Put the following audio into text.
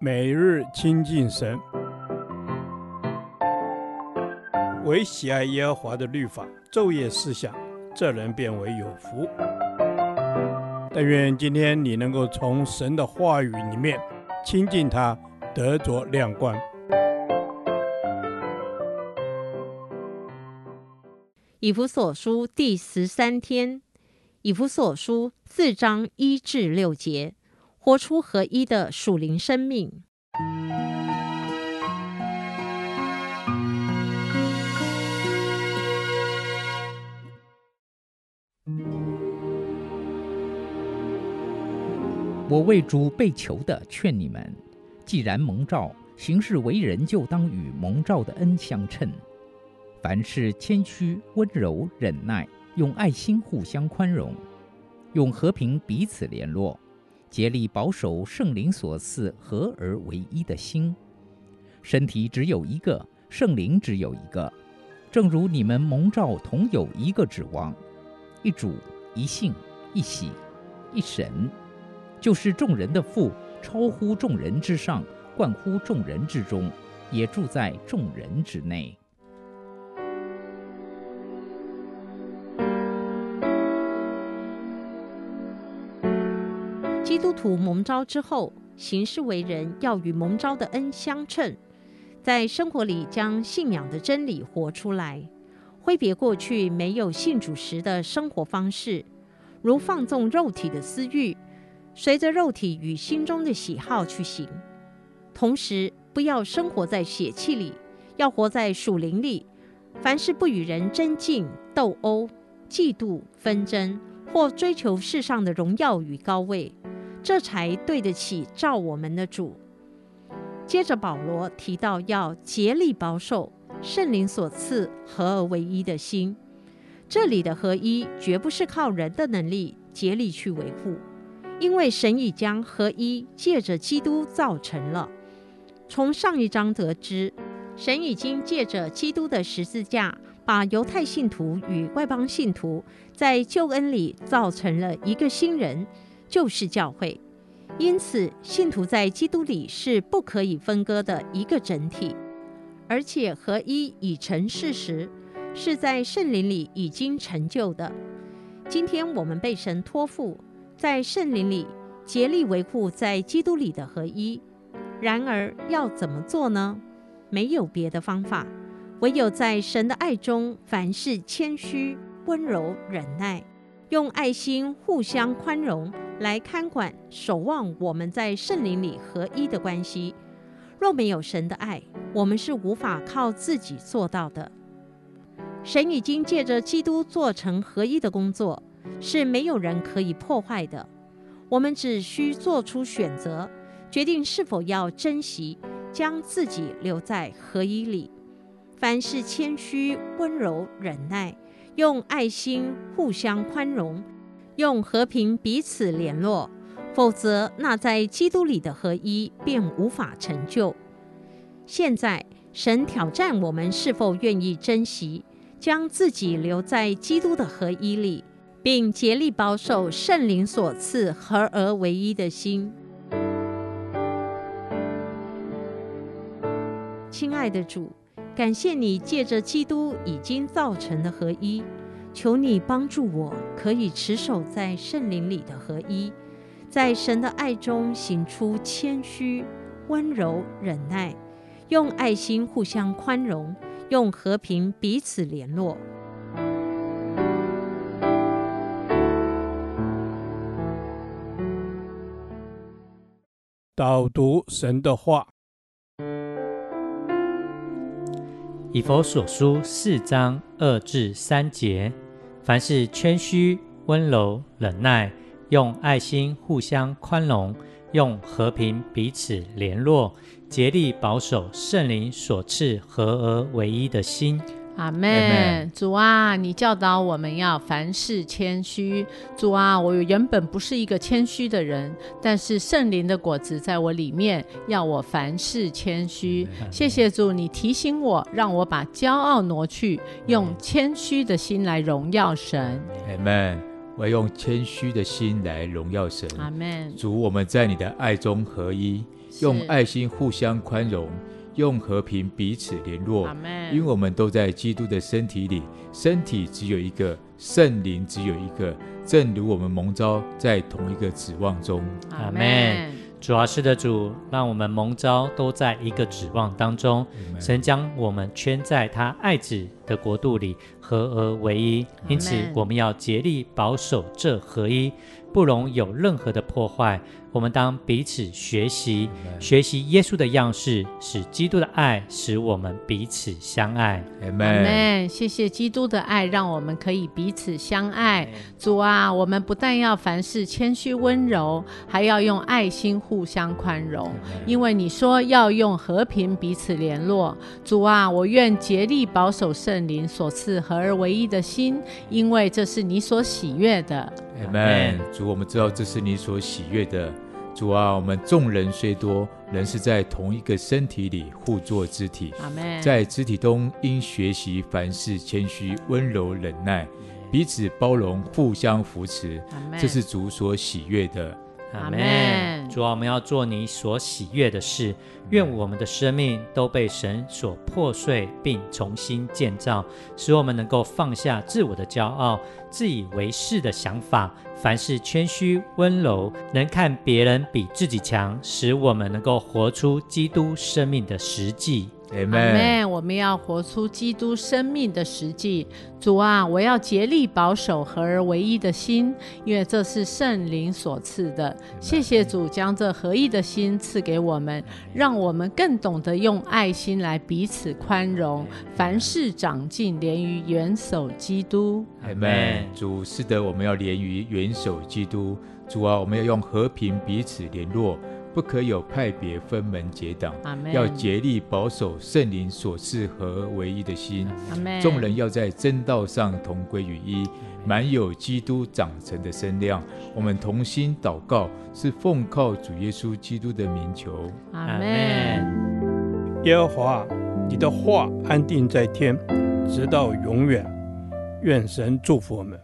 每日亲近神，唯喜爱耶和华的律法，昼夜思想，这人便为有福。但愿今天你能够从神的话语里面亲近他，得着亮光。以弗所书第十三天，以弗所书四章一至六节。活出合一的属灵生命。我为主被囚的劝你们：既然蒙召，行事为人就当与蒙召的恩相称。凡事谦虚、温柔、忍耐，用爱心互相宽容，用和平彼此联络。竭力保守圣灵所赐合而为一的心，身体只有一个，圣灵只有一个，正如你们蒙召同有一个指望，一主、一信、一喜、一神，就是众人的父，超乎众人之上，贯乎众人之中，也住在众人之内。基督徒蒙召之后，行事为人要与蒙召的恩相称，在生活里将信仰的真理活出来，挥别过去没有信主时的生活方式，如放纵肉体的私欲，随着肉体与心中的喜好去行。同时，不要生活在血气里，要活在属灵里。凡事不与人争竞、斗殴、嫉妒、纷争，或追求世上的荣耀与高位。这才对得起召我们的主。接着，保罗提到要竭力保守圣灵所赐合而为一的心。这里的合一绝不是靠人的能力竭力去维护，因为神已将合一借着基督造成了。从上一章得知，神已经借着基督的十字架，把犹太信徒与外邦信徒在救恩里造成了一个新人。就是教会，因此信徒在基督里是不可以分割的一个整体，而且合一已成事实，是在圣灵里已经成就的。今天我们被神托付在圣灵里竭力维护在基督里的合一。然而要怎么做呢？没有别的方法，唯有在神的爱中，凡事谦虚、温柔、忍耐，用爱心互相宽容。来看管、守望我们在圣灵里合一的关系。若没有神的爱，我们是无法靠自己做到的。神已经借着基督做成合一的工作，是没有人可以破坏的。我们只需做出选择，决定是否要珍惜，将自己留在合一里。凡事谦虚、温柔、忍耐，用爱心互相宽容。用和平彼此联络，否则那在基督里的合一便无法成就。现在，神挑战我们是否愿意珍惜，将自己留在基督的合一里，并竭力保守圣灵所赐合而为一的心。亲爱的主，感谢你借着基督已经造成的合一。求你帮助我，可以持守在圣灵里的合一，在神的爱中行出谦虚、温柔、忍耐，用爱心互相宽容，用和平彼此联络。导读神的话，以佛所书四章二至三节。凡事谦虚、温柔、忍耐，用爱心互相宽容，用和平彼此联络，竭力保守圣灵所赐合而为一的心。阿们，主啊，你教导我们要凡事谦虚。主啊，我原本不是一个谦虚的人，但是圣灵的果子在我里面，要我凡事谦虚。谢谢主，你提醒我，让我把骄傲挪去，用谦虚的心来荣耀神。阿们。我要用谦虚的心来荣耀神。阿门。主，我们在你的爱中合一，用爱心互相宽容，用和平彼此联络。因为我们都在基督的身体里，身体只有一个，圣灵只有一个，正如我们蒙召在同一个指望中。阿门。主啊，是的，主，让我们蒙召都在一个指望当中。神将我们圈在他爱子的国度里，合而为一。因此，我们要竭力保守这合一，不容有任何的破坏。我们当彼此学习，学习耶稣的样式，使基督的爱使我们彼此相爱。阿门。谢谢基督的爱，让我们可以彼此相爱。主啊，我们不但要凡事谦虚温柔，还要用爱心互相宽容，因为你说要用和平彼此联络。主啊，我愿竭力保守圣灵所赐合而为一的心，因为这是你所喜悦的。阿门。主，我们知道这是你所喜悦的。主啊，我们众人虽多，仍是在同一个身体里互作肢体。阿门。在肢体中，应学习凡事谦虚、温柔、忍耐，彼此包容，互相扶持。阿门。这是主所喜悦的。阿门。主啊，我们要做你所喜悦的事。愿我们的生命都被神所破碎，并重新建造，使我们能够放下自我的骄傲、自以为是的想法。凡事谦虚温柔，能看别人比自己强，使我们能够活出基督生命的实际。阿门。我们要活出基督生命的实际。主啊，我要竭力保守合而为一的心，因为这是圣灵所赐的。谢谢主将这合一的心赐给我们，让我们更懂得用爱心来彼此宽容，凡事长进，连于元首基督。阿门。主是的，我们要连于元首基督。主啊，我们要用和平彼此联络，不可有派别分门结党。要竭力保守圣灵所赐和唯一的心。众人要在真道上同归于一，满有基督长成的身量。我们同心祷告，是奉靠主耶稣基督的名求。阿门。耶和华，你的话安定在天，直到永远。愿神祝福我们。